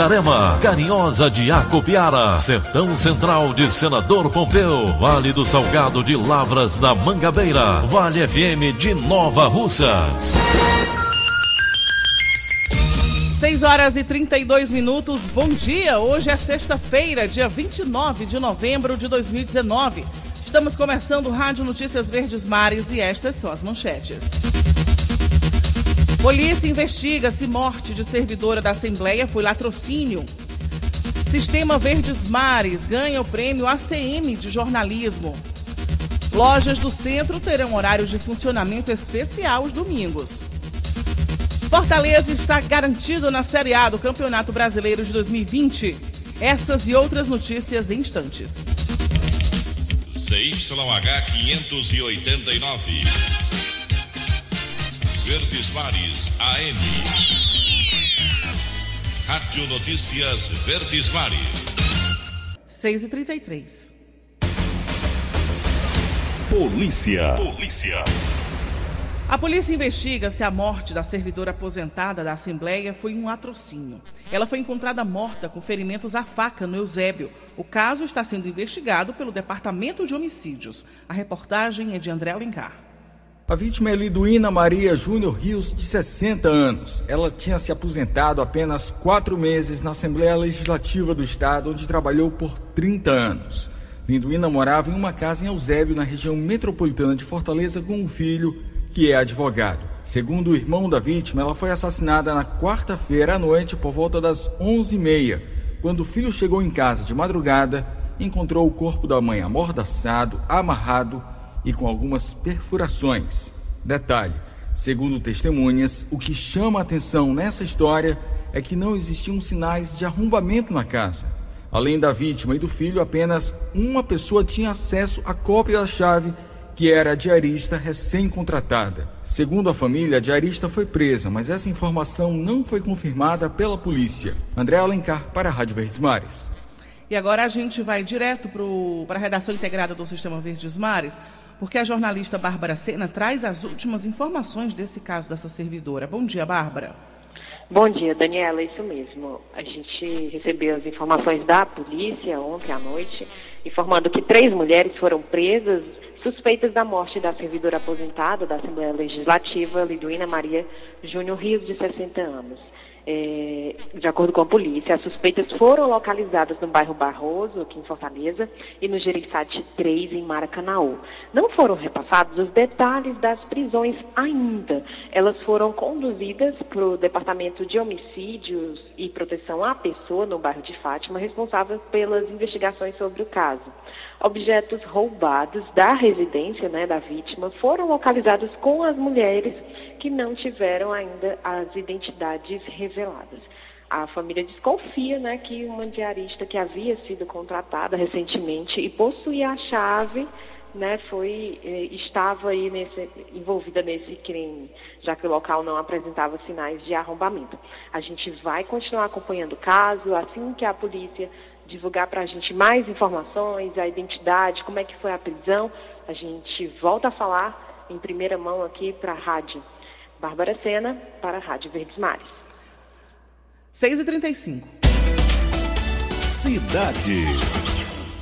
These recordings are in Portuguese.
Itarema, Carinhosa de Acopiara, Sertão Central de Senador Pompeu, Vale do Salgado de Lavras da Mangabeira, Vale FM de Nova Russas. 6 horas e 32 minutos. Bom dia. Hoje é sexta-feira, dia 29 de novembro de 2019. Estamos começando Rádio Notícias Verdes Mares e estas são as manchetes. Polícia investiga se morte de servidora da Assembleia foi latrocínio. Sistema Verdes Mares ganha o prêmio ACM de jornalismo. Lojas do centro terão horários de funcionamento especial os domingos. Fortaleza está garantido na Série A do Campeonato Brasileiro de 2020. Essas e outras notícias em instantes. CYH 589. Verdes Mares AM. Rádio Notícias Verdes Mares. 6 e 33 Polícia. Polícia. A polícia investiga se a morte da servidora aposentada da Assembleia foi um latrocínio. Ela foi encontrada morta com ferimentos à faca no Eusébio. O caso está sendo investigado pelo Departamento de Homicídios. A reportagem é de André Alencar. A vítima é Liduína Maria Júnior Rios, de 60 anos. Ela tinha se aposentado apenas quatro meses na Assembleia Legislativa do Estado, onde trabalhou por 30 anos. Liduína morava em uma casa em Eusébio, na região metropolitana de Fortaleza, com um filho que é advogado. Segundo o irmão da vítima, ela foi assassinada na quarta-feira à noite por volta das 11h30. Quando o filho chegou em casa de madrugada, encontrou o corpo da mãe amordaçado, amarrado e com algumas perfurações. Detalhe: segundo testemunhas, o que chama a atenção nessa história é que não existiam sinais de arrombamento na casa. Além da vítima e do filho, apenas uma pessoa tinha acesso à cópia da chave, que era a diarista recém-contratada. Segundo a família, a diarista foi presa, mas essa informação não foi confirmada pela polícia. André Alencar, para a Rádio Verdes Mares. E agora a gente vai direto para a redação integrada do Sistema Verdes Mares, porque a jornalista Bárbara Sena traz as últimas informações desse caso dessa servidora. Bom dia, Bárbara. Bom dia, Daniela, isso mesmo. A gente recebeu as informações da polícia ontem à noite, informando que três mulheres foram presas suspeitas da morte da servidora aposentada da Assembleia Legislativa, Liduína Maria Júnior Rios, de 60 anos. É, de acordo com a polícia, as suspeitas foram localizadas no bairro Barroso, aqui em Fortaleza, e no Jereissati 3, em Maracanaú. Não foram repassados os detalhes das prisões ainda. Elas foram conduzidas para o Departamento de Homicídios e Proteção à Pessoa, no bairro de Fátima, responsável pelas investigações sobre o caso. Objetos roubados da residência né, da vítima foram localizados com as mulheres que não tiveram ainda as identidades reveladas. A família desconfia né, que uma diarista que havia sido contratada recentemente e possuía a chave né, foi, estava aí nesse, envolvida nesse crime, já que o local não apresentava sinais de arrombamento. A gente vai continuar acompanhando o caso, assim que a polícia divulgar para a gente mais informações, a identidade, como é que foi a prisão, a gente volta a falar em primeira mão aqui para a rádio Bárbara Sena, para a Rádio Verdes Mares. 6h35. Cidade.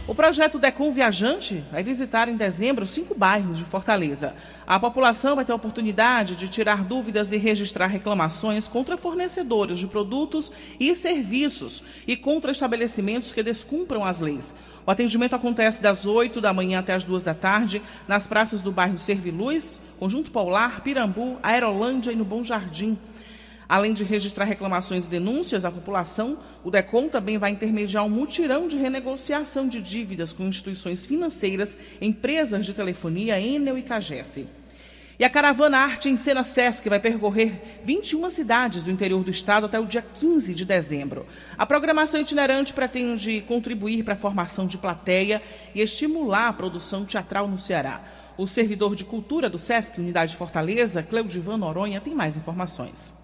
O projeto Decom Viajante vai visitar em dezembro cinco bairros de Fortaleza. A população vai ter a oportunidade de tirar dúvidas e registrar reclamações contra fornecedores de produtos e serviços e contra estabelecimentos que descumpram as leis. O atendimento acontece das 8 da manhã até as 2 da tarde nas praças do bairro Serviluz, Conjunto Paular, Pirambu, Aerolândia e no Bom Jardim. Além de registrar reclamações e denúncias à população, o DECOM também vai intermediar um mutirão de renegociação de dívidas com instituições financeiras, empresas de telefonia, Enel e Cagesse. E a caravana Arte em Cena Sesc vai percorrer 21 cidades do interior do estado até o dia 15 de dezembro. A programação itinerante pretende contribuir para a formação de plateia e estimular a produção teatral no Ceará. O servidor de cultura do Sesc Unidade Fortaleza, Cleudivan Noronha, tem mais informações.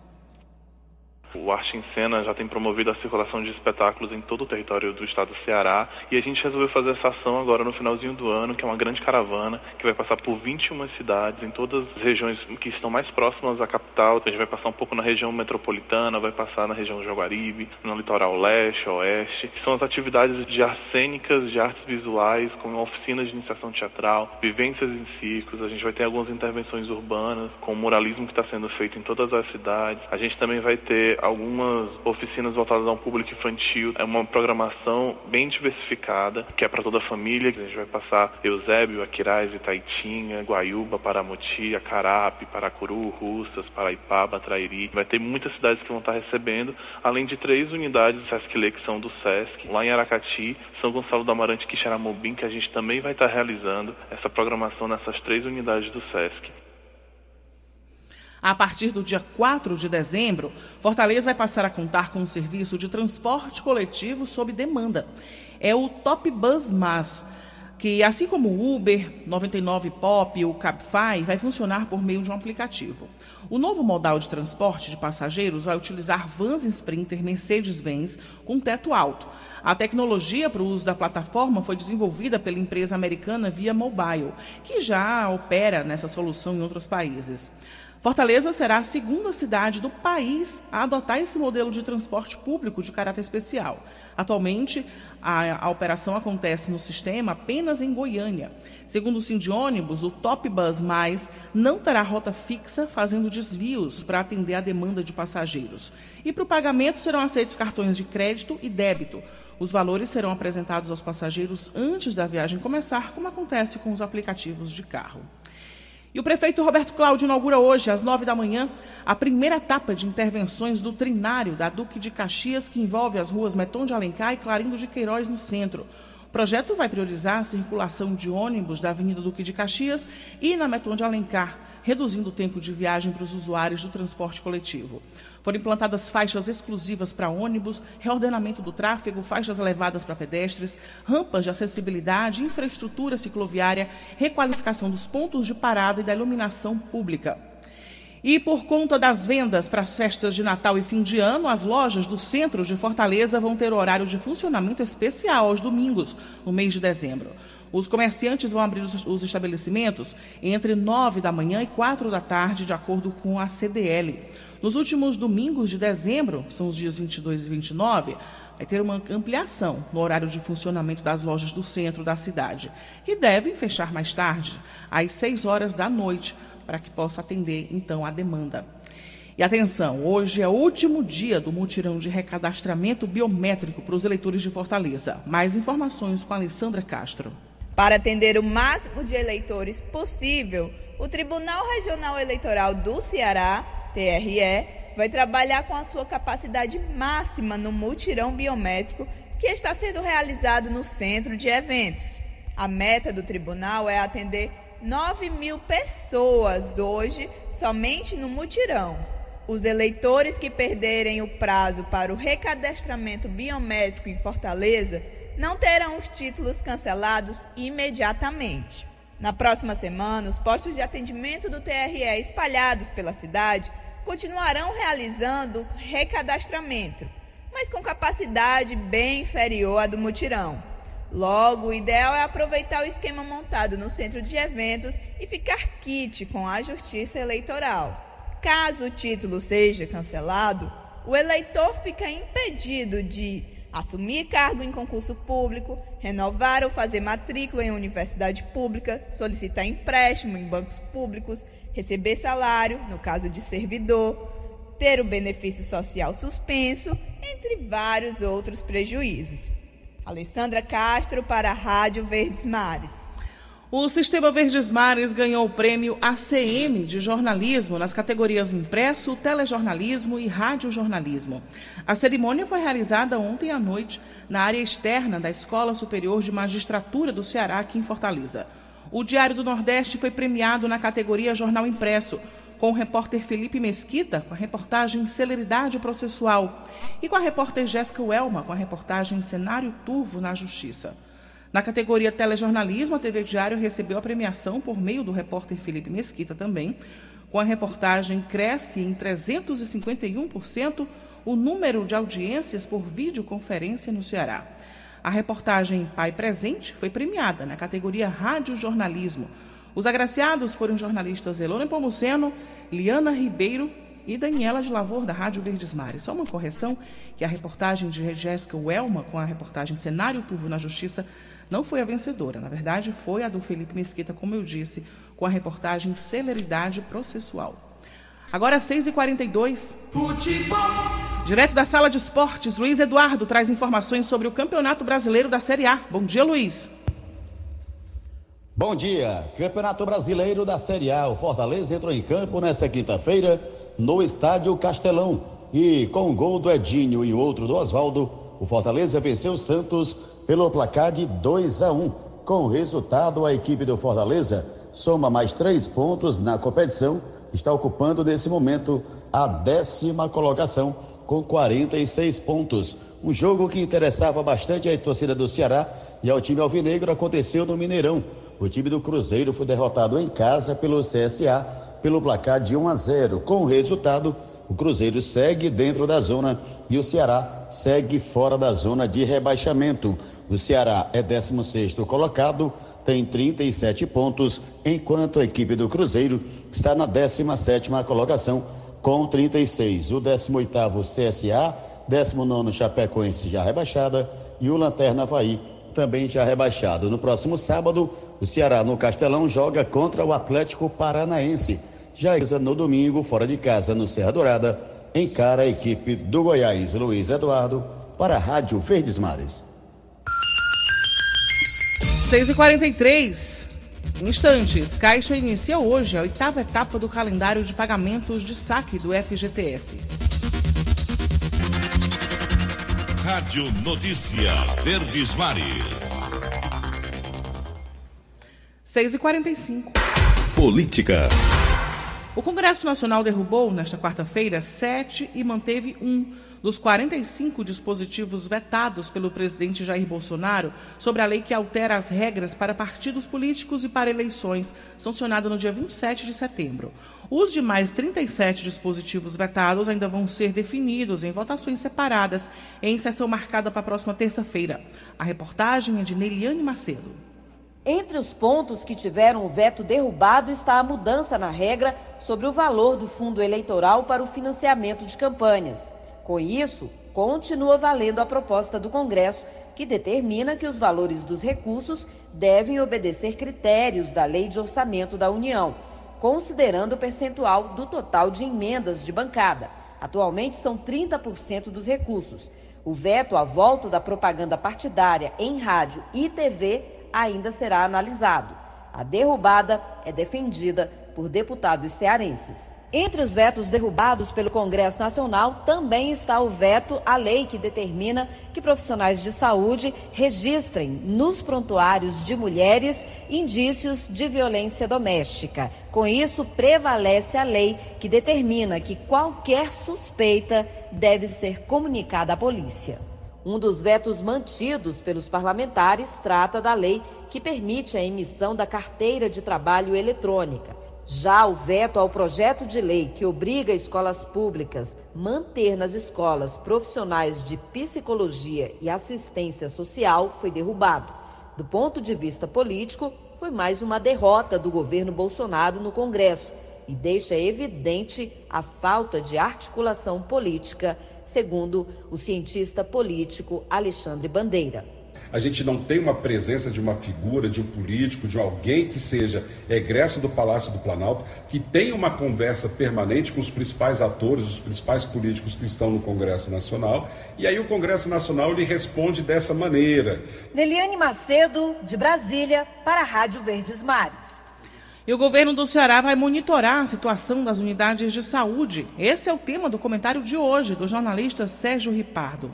O Arte em Cena já tem promovido a circulação de espetáculos em todo o território do estado do Ceará e a gente resolveu fazer essa ação agora no finalzinho do ano, que é uma grande caravana que vai passar por 21 cidades em todas as regiões que estão mais próximas à capital. A gente vai passar um pouco na região metropolitana, vai passar na região Jaguaribe, no litoral leste, oeste. São as atividades de artes cênicas, de artes visuais, com oficinas de iniciação teatral, vivências em circos. A gente vai ter algumas intervenções urbanas, com o muralismo que está sendo feito em todas as cidades. A gente também vai ter algumas oficinas voltadas a um público infantil. É uma programação bem diversificada, que é para toda a família. A gente vai passar Eusébio, Aquiraz, Itaitinha, Guaiúba, Paramoti, Acarape, Paracuru, Russas, Paraipaba, Trairi. Vai ter muitas cidades que vão estar recebendo, além de três unidades do Sesc Lê, que são do Sesc. Lá em Aracati, São Gonçalo do Amarante, Quixeramobim, que a gente também vai estar realizando essa programação nessas três unidades do Sesc. A partir do dia 4 de dezembro, Fortaleza vai passar a contar com um serviço de transporte coletivo sob demanda. É o Top Bus Mas, que assim como o Uber, 99 Pop e o Cabify, vai funcionar por meio de um aplicativo. O novo modal de transporte de passageiros vai utilizar vans Sprinter Mercedes-Benz com teto alto. A tecnologia para o uso da plataforma foi desenvolvida pela empresa americana Via Mobile, que já opera nessa solução em outros países. Fortaleza será a segunda cidade do país a adotar esse modelo de transporte público de caráter especial. Atualmente, a, a operação acontece no sistema apenas em Goiânia. Segundo o Cindy Ônibus, o Top Bus Mais não terá rota fixa, fazendo desvios para atender a demanda de passageiros. E para o pagamento serão aceitos cartões de crédito e débito. Os valores serão apresentados aos passageiros antes da viagem começar, como acontece com os aplicativos de carro. E o prefeito Roberto Cláudio inaugura hoje, às nove da manhã, a primeira etapa de intervenções do trinário da Duque de Caxias, que envolve as ruas Meton de Alencar e Clarindo de Queiroz, no centro. O projeto vai priorizar a circulação de ônibus da Avenida Duque de Caxias e na Meton de Alencar, reduzindo o tempo de viagem para os usuários do transporte coletivo. Foram implantadas faixas exclusivas para ônibus, reordenamento do tráfego, faixas elevadas para pedestres, rampas de acessibilidade, infraestrutura cicloviária, requalificação dos pontos de parada e da iluminação pública. E por conta das vendas para as festas de Natal e fim de ano, as lojas do centro de Fortaleza vão ter horário de funcionamento especial aos domingos, no mês de dezembro. Os comerciantes vão abrir os estabelecimentos entre 9 da manhã e 4 da tarde, de acordo com a CDL. Nos últimos domingos de dezembro, são os dias 22 e 29, vai ter uma ampliação no horário de funcionamento das lojas do centro da cidade, que devem fechar mais tarde, às 6 horas da noite, para que possa atender então a demanda. E atenção, hoje é o último dia do mutirão de recadastramento biométrico para os eleitores de Fortaleza. Mais informações com a Alessandra Castro. Para atender o máximo de eleitores possível, o Tribunal Regional Eleitoral do Ceará TRE, vai trabalhar com a sua capacidade máxima no multirão biométrico que está sendo realizado no centro de eventos. A meta do tribunal é atender 9 mil pessoas hoje somente no mutirão. Os eleitores que perderem o prazo para o recadastramento biométrico em Fortaleza não terão os títulos cancelados imediatamente. Na próxima semana, os postos de atendimento do TRE espalhados pela cidade continuarão realizando recadastramento, mas com capacidade bem inferior à do mutirão. Logo, o ideal é aproveitar o esquema montado no centro de eventos e ficar kit com a Justiça Eleitoral. Caso o título seja cancelado, o eleitor fica impedido de assumir cargo em concurso público, renovar ou fazer matrícula em universidade pública, solicitar empréstimo em bancos públicos, receber salário, no caso de servidor, ter o benefício social suspenso, entre vários outros prejuízos. Alessandra Castro para a Rádio Verdes Mares. O Sistema Verdes Mares ganhou o prêmio ACM de jornalismo nas categorias impresso, telejornalismo e radiojornalismo. A cerimônia foi realizada ontem à noite na área externa da Escola Superior de Magistratura do Ceará, aqui em Fortaleza. O Diário do Nordeste foi premiado na categoria Jornal Impresso, com o repórter Felipe Mesquita, com a reportagem Celeridade Processual, e com a repórter Jéssica Welma, com a reportagem Cenário Turvo na Justiça. Na categoria Telejornalismo, a TV Diário recebeu a premiação por meio do repórter Felipe Mesquita também, com a reportagem Cresce em 351% o número de audiências por videoconferência no Ceará. A reportagem Pai Presente foi premiada na categoria Rádio Jornalismo. Os agraciados foram jornalistas Elona Pomuceno, Liana Ribeiro e Daniela de Lavor, da Rádio Verdes Mares. Só uma correção, que a reportagem de Jéssica Welma, com a reportagem Cenário Turvo na Justiça, não foi a vencedora. Na verdade, foi a do Felipe Mesquita, como eu disse, com a reportagem Celeridade Processual. Agora 6h42. Futebol. Direto da sala de esportes, Luiz Eduardo traz informações sobre o Campeonato Brasileiro da Série A. Bom dia, Luiz. Bom dia. Campeonato Brasileiro da Série A. O Fortaleza entrou em campo nesta quinta-feira no Estádio Castelão. E com um gol do Edinho e outro do Oswaldo, o Fortaleza venceu o Santos pelo placar de 2 a 1. Com o resultado, a equipe do Fortaleza soma mais três pontos na competição, está ocupando nesse momento a décima colocação com 46 pontos. Um jogo que interessava bastante a torcida do Ceará e ao time alvinegro aconteceu no Mineirão. O time do Cruzeiro foi derrotado em casa pelo CSA pelo placar de 1 a 0. Com o resultado, o Cruzeiro segue dentro da zona e o Ceará segue fora da zona de rebaixamento. O Ceará é 16 colocado, tem 37 pontos, enquanto a equipe do Cruzeiro está na 17 colocação com 36. O 18 CSA, 19 Chapecoense já rebaixada e o Lanterna Havaí também já rebaixado. No próximo sábado, o Ceará no Castelão joga contra o Atlético Paranaense. Já no domingo, fora de casa, no Serra Dourada, encara a equipe do Goiás. Luiz Eduardo para a Rádio Verdes Mares. 6 e 43 Instantes. Caixa inicia hoje a oitava etapa do calendário de pagamentos de saque do FGTS. Rádio Notícia Verdes Mares. 6 e 45 Política. O Congresso Nacional derrubou, nesta quarta-feira, sete e manteve um dos 45 dispositivos vetados pelo presidente Jair Bolsonaro sobre a lei que altera as regras para partidos políticos e para eleições, sancionada no dia 27 de setembro. Os demais 37 dispositivos vetados ainda vão ser definidos em votações separadas em sessão marcada para a próxima terça-feira. A reportagem é de Neiliane Macedo. Entre os pontos que tiveram o veto derrubado está a mudança na regra sobre o valor do fundo eleitoral para o financiamento de campanhas. Com isso, continua valendo a proposta do Congresso, que determina que os valores dos recursos devem obedecer critérios da Lei de Orçamento da União, considerando o percentual do total de emendas de bancada. Atualmente são 30% dos recursos. O veto à volta da propaganda partidária em rádio e TV ainda será analisado. A derrubada é defendida por deputados cearenses. Entre os vetos derrubados pelo Congresso Nacional também está o veto à lei que determina que profissionais de saúde registrem nos prontuários de mulheres indícios de violência doméstica. Com isso, prevalece a lei que determina que qualquer suspeita deve ser comunicada à polícia. Um dos vetos mantidos pelos parlamentares trata da lei que permite a emissão da carteira de trabalho eletrônica. Já o veto ao projeto de lei que obriga escolas públicas manter nas escolas profissionais de psicologia e assistência social foi derrubado. Do ponto de vista político, foi mais uma derrota do governo Bolsonaro no Congresso, e deixa evidente a falta de articulação política, segundo o cientista político Alexandre Bandeira a gente não tem uma presença de uma figura, de um político, de alguém que seja egresso do Palácio do Planalto, que tenha uma conversa permanente com os principais atores, os principais políticos que estão no Congresso Nacional, e aí o Congresso Nacional lhe responde dessa maneira. Neliane Macedo, de Brasília, para a Rádio Verdes Mares. E o governo do Ceará vai monitorar a situação das unidades de saúde. Esse é o tema do comentário de hoje do jornalista Sérgio Ripardo.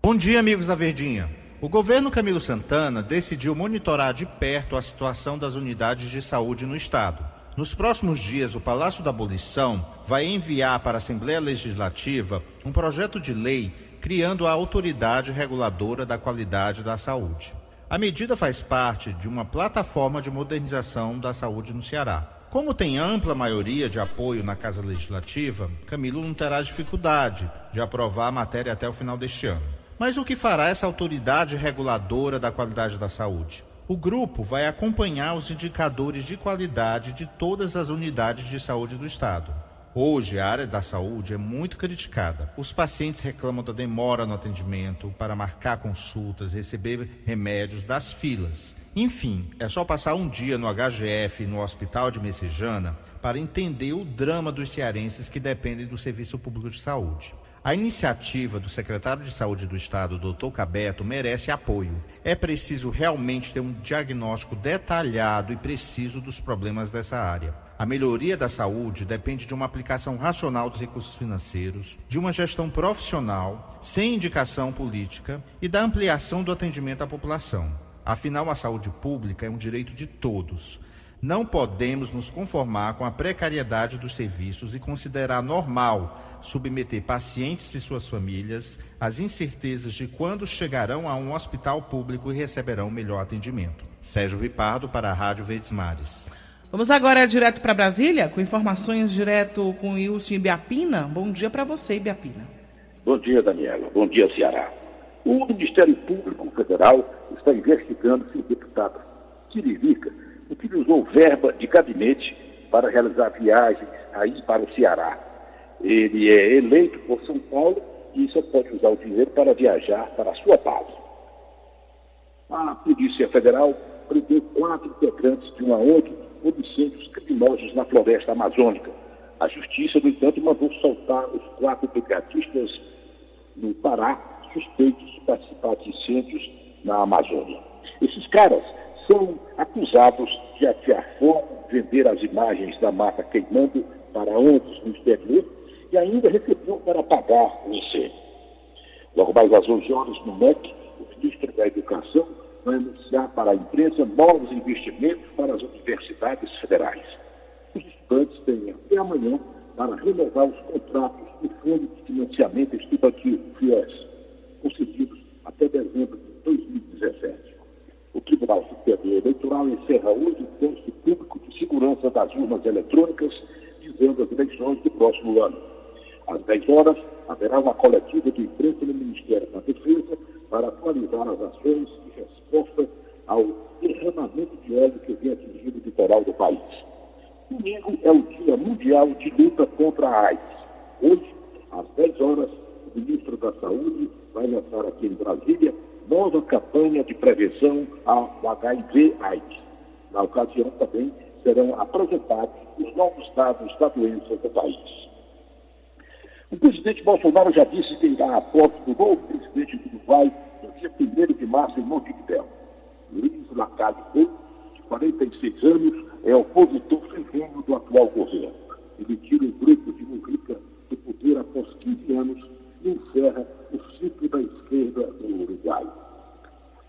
Bom dia, amigos da Verdinha. O governo Camilo Santana decidiu monitorar de perto a situação das unidades de saúde no estado. Nos próximos dias, o Palácio da Abolição vai enviar para a Assembleia Legislativa um projeto de lei criando a Autoridade Reguladora da Qualidade da Saúde. A medida faz parte de uma plataforma de modernização da saúde no Ceará. Como tem ampla maioria de apoio na Casa Legislativa, Camilo não terá dificuldade de aprovar a matéria até o final deste ano. Mas o que fará essa autoridade reguladora da qualidade da saúde? O grupo vai acompanhar os indicadores de qualidade de todas as unidades de saúde do Estado. Hoje, a área da saúde é muito criticada. Os pacientes reclamam da demora no atendimento, para marcar consultas, receber remédios, das filas. Enfim, é só passar um dia no HGF, no Hospital de Messejana, para entender o drama dos cearenses que dependem do serviço público de saúde. A iniciativa do secretário de Saúde do Estado, Dr. Cabeto, merece apoio. É preciso realmente ter um diagnóstico detalhado e preciso dos problemas dessa área. A melhoria da saúde depende de uma aplicação racional dos recursos financeiros, de uma gestão profissional, sem indicação política e da ampliação do atendimento à população. Afinal, a saúde pública é um direito de todos. Não podemos nos conformar com a precariedade dos serviços e considerar normal submeter pacientes e suas famílias às incertezas de quando chegarão a um hospital público e receberão melhor atendimento. Sérgio Ripardo para a Rádio Verdes Mares. Vamos agora direto para Brasília, com informações direto com Wilson Ibiapina. Bom dia para você, Ibiapina. Bom dia, Daniela. Bom dia, Ceará. O Ministério Público Federal está investigando se o deputado Tiririca utilizou verba de gabinete para realizar viagens aí para o Ceará. Ele é eleito por São Paulo e só pode usar o dinheiro para viajar para a sua base. A Polícia Federal prendeu quatro integrantes de uma ONG por incêndios criminosos na floresta amazônica. A Justiça, no entanto, mandou soltar os quatro brigadistas no Pará suspeitos de participar de incêndios na Amazônia. Esses caras são acusados de atear fogo, vender as imagens da mata queimando para ONGs no exterior e ainda recebiam para pagar o incêndio. Logo mais às 11 horas, no MEC, o ministro da Educação vai anunciar para a imprensa novos investimentos para as universidades federais. Os estudantes têm até amanhã para renovar os contratos do Fundo de Financiamento Estudantil, FIES, concedidos até dezembro de 2017. O Tribunal Superior Eleitoral encerra hoje o teste público de segurança das urnas eletrônicas, dizendo as eleições do próximo ano. Às 10 horas, haverá uma coletiva de imprensa no Ministério da Defesa para atualizar as ações de resposta ao derramamento de óleo que vem atingindo o litoral do país. Domingo é o Dia Mundial de Luta contra a AIDS. Hoje, às 10 horas, o ministro da Saúde vai lançar aqui em Brasília nova campanha de prevenção ao HIV-AIDS. Na ocasião também serão apresentados os novos dados da doença do país. O presidente Bolsonaro já disse que irá à posse do novo presidente do Uruguai no dia 1 de março em Montevideo. Luiz Lacalle de 46 anos, é opositor ferrenho do atual governo. Ele tira o grupo de Mujica do poder após 15 anos e encerra o ciclo da esquerda no Uruguai.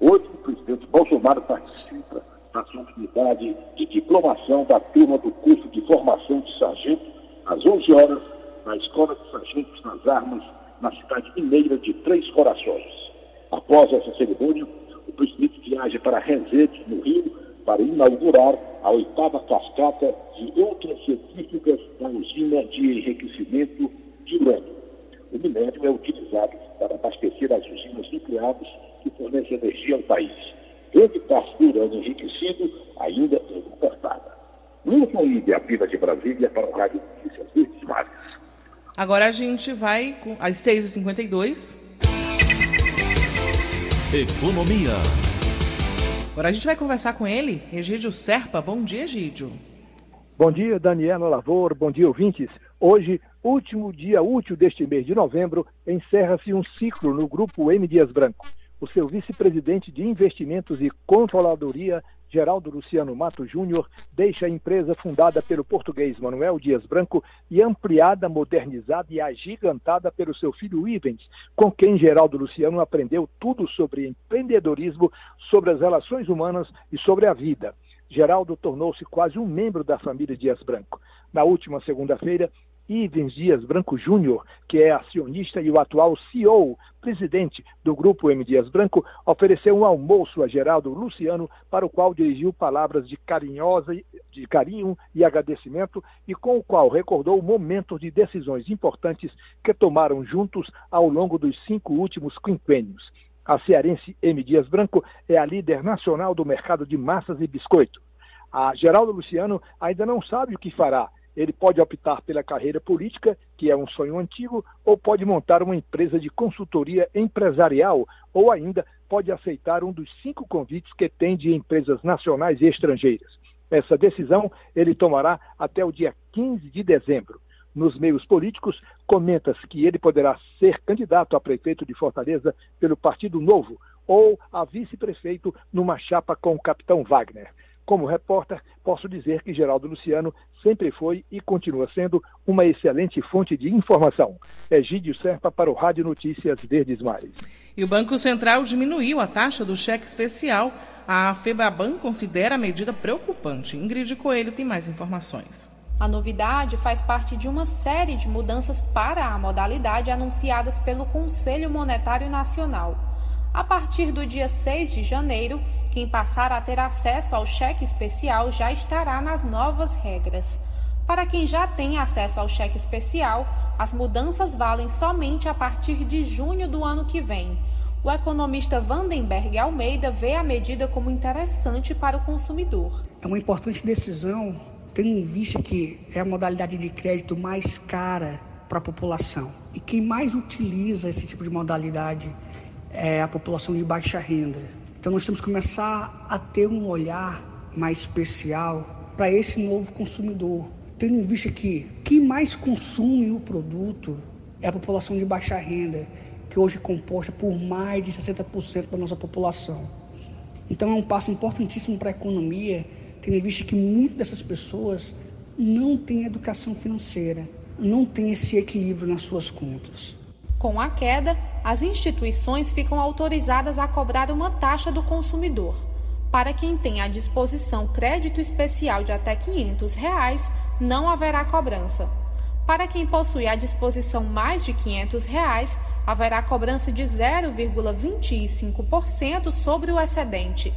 Hoje, o presidente Bolsonaro participa da solenidade de diplomação da turma do curso de formação de sargento, às 11 horas, na Escola Armas, na cidade mineira de Três Corações. Após essa cerimônia, o presidente viaja para Resende, no Rio, para inaugurar a oitava cascata de outras científicas da usina de enriquecimento de urânio. O minério é utilizado para abastecer as usinas nucleares que fornecem energia ao país. Grande parte do urânio enriquecido ainda é importada. O Wilson Ide, a Pila de Brasília, para o Rádio Notícias Verdes Mares. Agora a gente vai com às 6h52. Economia. Agora a gente vai conversar com ele, Egídio Serpa. Bom dia, Egídio. Bom dia, Daniela Lavor. Bom dia, ouvintes. Hoje, último dia útil deste mês de novembro, encerra-se um ciclo no Grupo M. Dias Branco. O seu vice-presidente de Investimentos e Controladoria, Geraldo Luciano Mato Júnior, deixa a empresa fundada pelo português Manuel Dias Branco e ampliada, modernizada e agigantada pelo seu filho Ivens, com quem Geraldo Luciano aprendeu tudo sobre empreendedorismo, sobre as relações humanas e sobre a vida. Geraldo tornou-se quase um membro da família Dias Branco. Na última segunda-feira, Ivens Dias Branco Júnior, que é acionista e o atual CEO, presidente do Grupo M. Dias Branco, ofereceu um almoço a Geraldo Luciano, para o qual dirigiu palavras de carinhosa, de carinho e agradecimento, e com o qual recordou momentos de decisões importantes que tomaram juntos ao longo dos cinco últimos quinquênios. A cearense M. Dias Branco é a líder nacional do mercado de massas e biscoito. A Geraldo Luciano ainda não sabe o que fará ele pode optar pela carreira política, que é um sonho antigo, ou pode montar uma empresa de consultoria empresarial, ou ainda pode aceitar um dos cinco convites que tem de empresas nacionais e estrangeiras. Essa decisão ele tomará até o dia 15 de dezembro. Nos meios políticos, comenta-se que ele poderá ser candidato a prefeito de Fortaleza pelo Partido Novo ou a vice-prefeito numa chapa com o capitão Wagner. Como repórter, posso dizer que Geraldo Luciano sempre foi e continua sendo uma excelente fonte de informação. Egídio Serpa para o Rádio Notícias Verdes Mares. E o Banco Central diminuiu a taxa do cheque especial. A FEBABAN considera a medida preocupante. Ingrid Coelho tem mais informações. A novidade faz parte de uma série de mudanças para a modalidade anunciadas pelo Conselho Monetário Nacional. A partir do dia 6 de janeiro, quem passar a ter acesso ao cheque especial já estará nas novas regras. Para quem já tem acesso ao cheque especial, as mudanças valem somente a partir de junho do ano que vem. O economista Vandenberg Almeida vê a medida como interessante para o consumidor. É uma importante decisão, tendo em vista que é a modalidade de crédito mais cara para a população. E quem mais utiliza esse tipo de modalidade é a população de baixa renda. Então nós temos que começar a ter um olhar mais especial para esse novo consumidor, tendo em vista que quem mais consome o produto é a população de baixa renda, que hoje é composta por mais de 60% da nossa população. Então é um passo importantíssimo para a economia, tendo em vista que muitas dessas pessoas não têm educação financeira, não têm esse equilíbrio nas suas contas. Com a queda, as instituições ficam autorizadas a cobrar uma taxa do consumidor. Para quem tem à disposição crédito especial de até 500 reais, não haverá cobrança. Para quem possui à disposição mais de 500 reais, haverá cobrança de 0,25% sobre o excedente.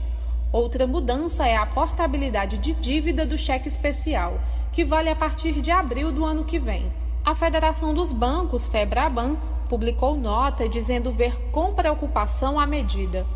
Outra mudança é a portabilidade de dívida do cheque especial, que vale a partir de abril do ano que vem. A Federação dos Bancos, FEBRABAN, publicou nota dizendo ver com preocupação a medida.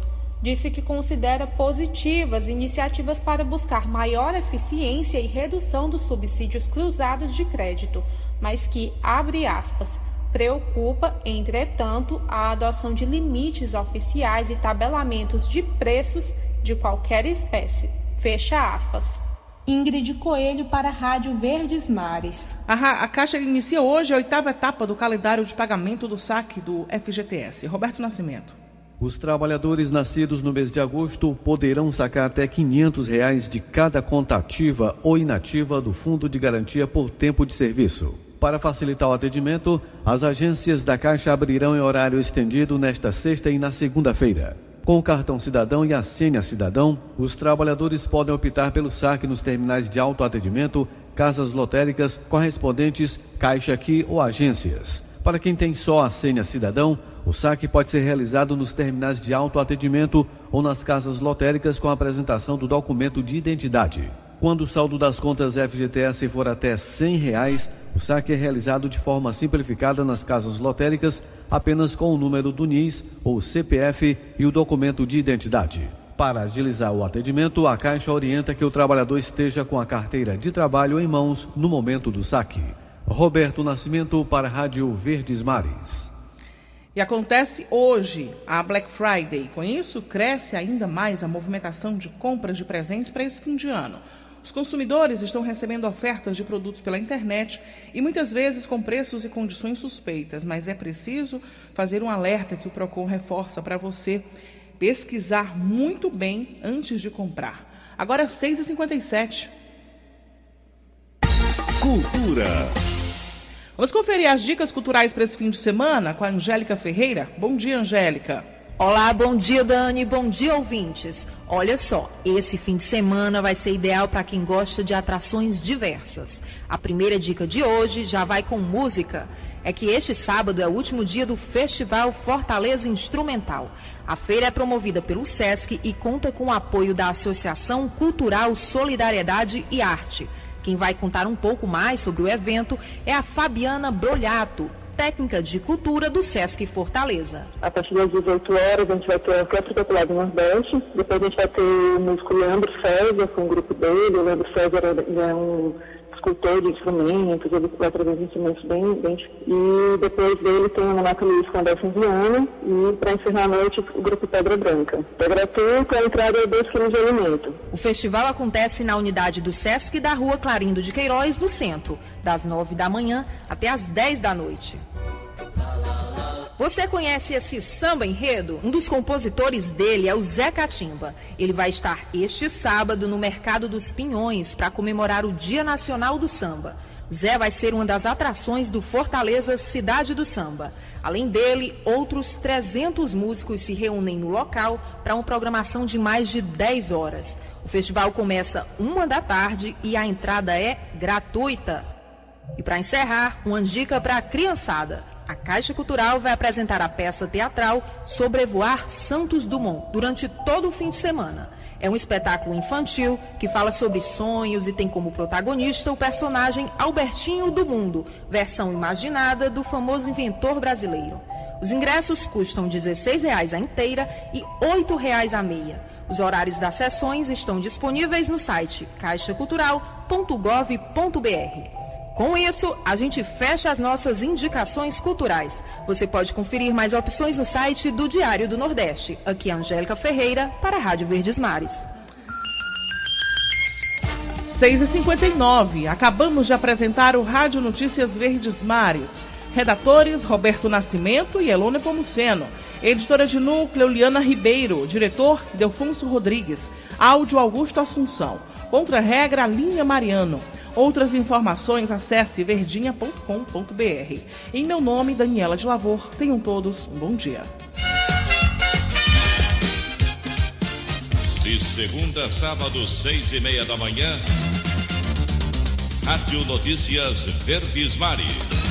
Disse que considera positivas iniciativas para buscar maior eficiência e redução dos subsídios cruzados de crédito, mas que, abre aspas, preocupa, entretanto, a adoção de limites oficiais e tabelamentos de preços de qualquer espécie. Fecha aspas. Ingrid Coelho para a Rádio Verdes Mares. A, a Caixa inicia hoje a oitava etapa do calendário de pagamento do saque do FGTS. Roberto Nascimento. Os trabalhadores nascidos no mês de agosto poderão sacar até 500 reais de cada conta ativa ou inativa do Fundo de Garantia por tempo de serviço. Para facilitar o atendimento, as agências da Caixa abrirão em horário estendido nesta sexta e na segunda-feira. Com o cartão cidadão e a senha cidadão, os trabalhadores podem optar pelo saque nos terminais de autoatendimento, casas lotéricas, correspondentes, caixa aqui ou agências. Para quem tem só a senha cidadão, o saque pode ser realizado nos terminais de autoatendimento ou nas casas lotéricas com a apresentação do documento de identidade. Quando o saldo das contas FGTS for até 100 reais, o saque é realizado de forma simplificada nas casas lotéricas, apenas com o número do NIS ou CPF e o documento de identidade. Para agilizar o atendimento, a Caixa orienta que o trabalhador esteja com a carteira de trabalho em mãos no momento do saque. Roberto Nascimento para a Rádio Verdes Mares. E acontece hoje a Black Friday. Com isso, cresce ainda mais a movimentação de compras de presentes para esse fim de ano. Os consumidores estão recebendo ofertas de produtos pela internet e muitas vezes com preços e condições suspeitas, mas é preciso fazer um alerta que o Procon reforça para você pesquisar muito bem antes de comprar. Agora 6h57. Cultura. Vamos conferir as dicas culturais para esse fim de semana com a Angélica Ferreira. Bom dia, Angélica. Olá, bom dia, Dani. Bom dia, ouvintes. Olha só, esse fim de semana vai ser ideal para quem gosta de atrações diversas. A primeira dica de hoje já vai com música. É que este sábado é o último dia do Festival Fortaleza Instrumental. A feira é promovida pelo SESC e conta com o apoio da Associação Cultural Solidariedade e Arte. Quem vai contar um pouco mais sobre o evento é a Fabiana Brolhato, técnica de cultura do Sesc Fortaleza. A partir das 18 horas a gente vai ter a Orquestra Popular do Nordeste, depois a gente vai ter o músico Leandro César com o grupo dele, o Leandro César é um escultor de instrumentos, ele vai trazer instrumentos bem, bem... E depois dele tem o Renato Luiz com a Delfim Viana e para encerrar a noite o grupo Pedra Branca. É gratuito, a entrada é 2 kg de alimento. O festival acontece na unidade do Sesc da rua Clarindo de Queiroz, no centro, das 9 da manhã até as 10 da noite. Você conhece esse samba enredo? Um dos compositores dele é o Zé Catimba. Ele vai estar este sábado no Mercado dos Pinhões para comemorar o Dia Nacional do Samba. Zé vai ser uma das atrações do Fortaleza Cidade do Samba. Além dele, outros 300 músicos se reúnem no local para uma programação de mais de 10 horas. O festival começa uma da tarde e a entrada é gratuita. E para encerrar, uma dica para a criançada. A Caixa Cultural vai apresentar a peça teatral Sobrevoar Santos Dumont durante todo o fim de semana. É um espetáculo infantil que fala sobre sonhos e tem como protagonista o personagem Albertinho do Mundo, versão imaginada do famoso inventor brasileiro. Os ingressos custam R$ 16,00 a inteira e R$ 8,00 a meia. Os horários das sessões estão disponíveis no site caixacultural.gov.br. Com isso, a gente fecha as nossas indicações culturais. Você pode conferir mais opções no site do Diário do Nordeste. Aqui é Angélica Ferreira, para a Rádio Verdes Mares. 6h59. Acabamos de apresentar o Rádio Notícias Verdes Mares. Redatores Roberto Nascimento e Elone Pomuceno. Editora de núcleo Liana Ribeiro. Diretor Delfonso Rodrigues. Áudio Augusto Assunção. Contra-regra Linha Mariano. Outras informações, acesse verdinha.com.br. Em meu nome, Daniela de Lavor. Tenham todos um bom dia. De segunda a sábado, seis e meia da manhã, Rádio Notícias Verdes Mares.